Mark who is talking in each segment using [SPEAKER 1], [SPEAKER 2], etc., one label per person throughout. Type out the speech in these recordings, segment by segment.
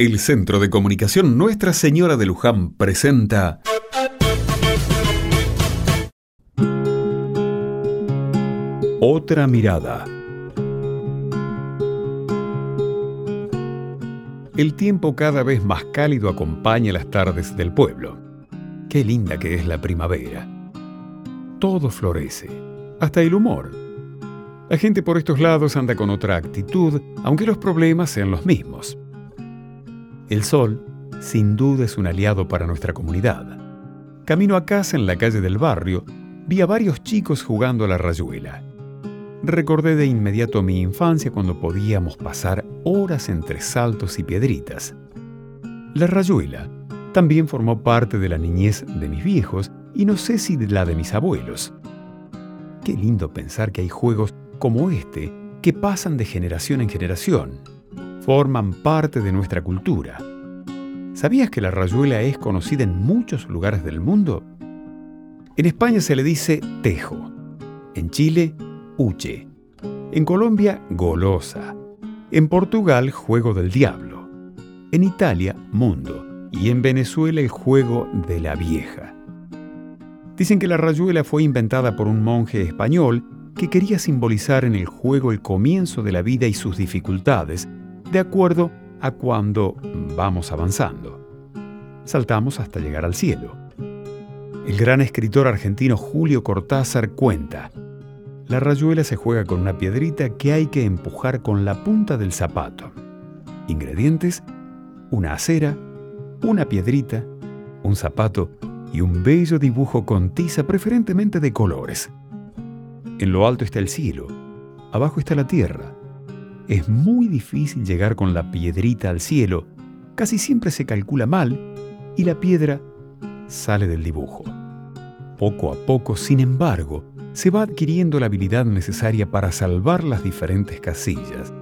[SPEAKER 1] El Centro de Comunicación Nuestra Señora de Luján presenta Otra mirada. El tiempo cada vez más cálido acompaña las tardes del pueblo. Qué linda que es la primavera. Todo florece, hasta el humor. La gente por estos lados anda con otra actitud, aunque los problemas sean los mismos. El sol, sin duda, es un aliado para nuestra comunidad. Camino a casa en la calle del barrio, vi a varios chicos jugando a la rayuela. Recordé de inmediato mi infancia cuando podíamos pasar horas entre saltos y piedritas. La rayuela también formó parte de la niñez de mis viejos y no sé si de la de mis abuelos. Qué lindo pensar que hay juegos como este que pasan de generación en generación. Forman parte de nuestra cultura. ¿Sabías que la rayuela es conocida en muchos lugares del mundo? En España se le dice tejo, en Chile, uche, en Colombia, golosa, en Portugal, juego del diablo, en Italia, mundo y en Venezuela, el juego de la vieja. Dicen que la rayuela fue inventada por un monje español que quería simbolizar en el juego el comienzo de la vida y sus dificultades, de acuerdo a cuando vamos avanzando. Saltamos hasta llegar al cielo. El gran escritor argentino Julio Cortázar cuenta, la rayuela se juega con una piedrita que hay que empujar con la punta del zapato. Ingredientes, una acera, una piedrita, un zapato y un bello dibujo con tiza preferentemente de colores. En lo alto está el cielo, abajo está la tierra. Es muy difícil llegar con la piedrita al cielo, casi siempre se calcula mal y la piedra sale del dibujo. Poco a poco, sin embargo, se va adquiriendo la habilidad necesaria para salvar las diferentes casillas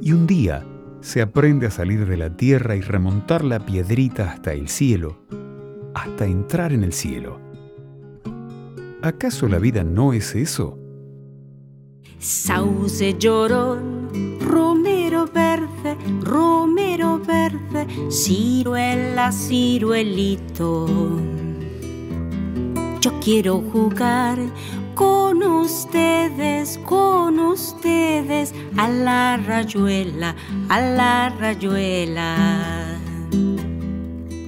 [SPEAKER 1] y un día se aprende a salir de la tierra y remontar la piedrita hasta el cielo, hasta entrar en el cielo. ¿Acaso la vida no es eso?
[SPEAKER 2] Sauce llorón, romero verde, romero verde, ciruela, ciruelito. Yo quiero jugar con ustedes, con ustedes, a la rayuela, a la rayuela.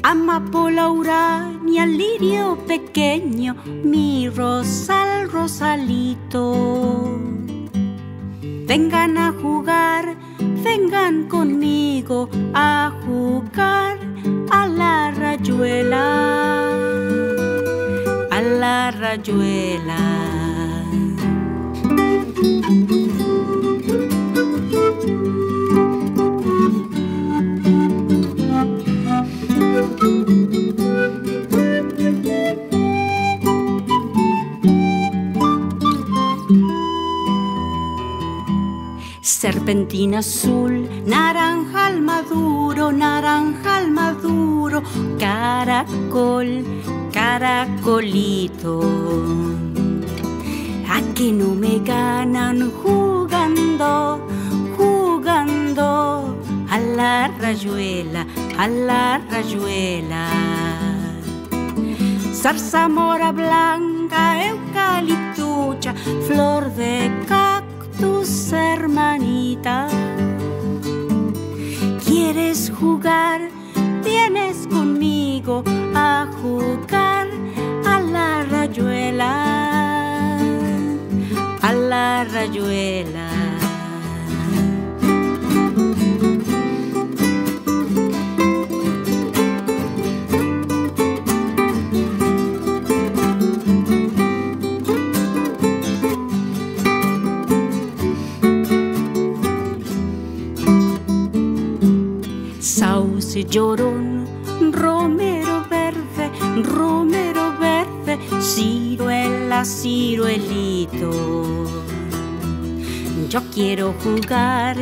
[SPEAKER 2] Amapola urania, lirio pequeño, mi rosal, rosalito Vengan a jugar, vengan conmigo a jugar a la rayuela, a la rayuela. Serpentina azul, naranja al maduro, naranja al maduro, caracol, caracolito. A que no me ganan jugando, jugando a la rayuela, a la rayuela. Zarzamora blanca, eucaliptucha, flor de tus jugar? Vienes conmigo a jugar a la rayuela, a la rayuela. Sauce llorón, romero verde, romero verde, ciruela, ciruelito. Yo quiero jugar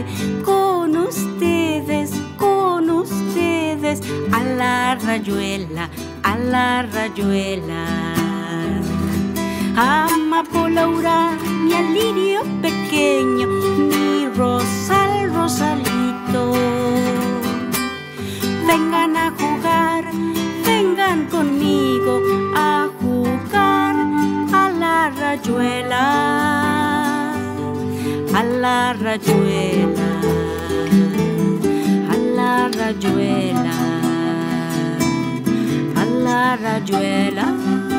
[SPEAKER 2] con ustedes, con ustedes, a la rayuela, a la rayuela. Amapola urania, lirio pequeño, mi rosal, rayuela, a la rayuela, a la rayuela, a la rayuela.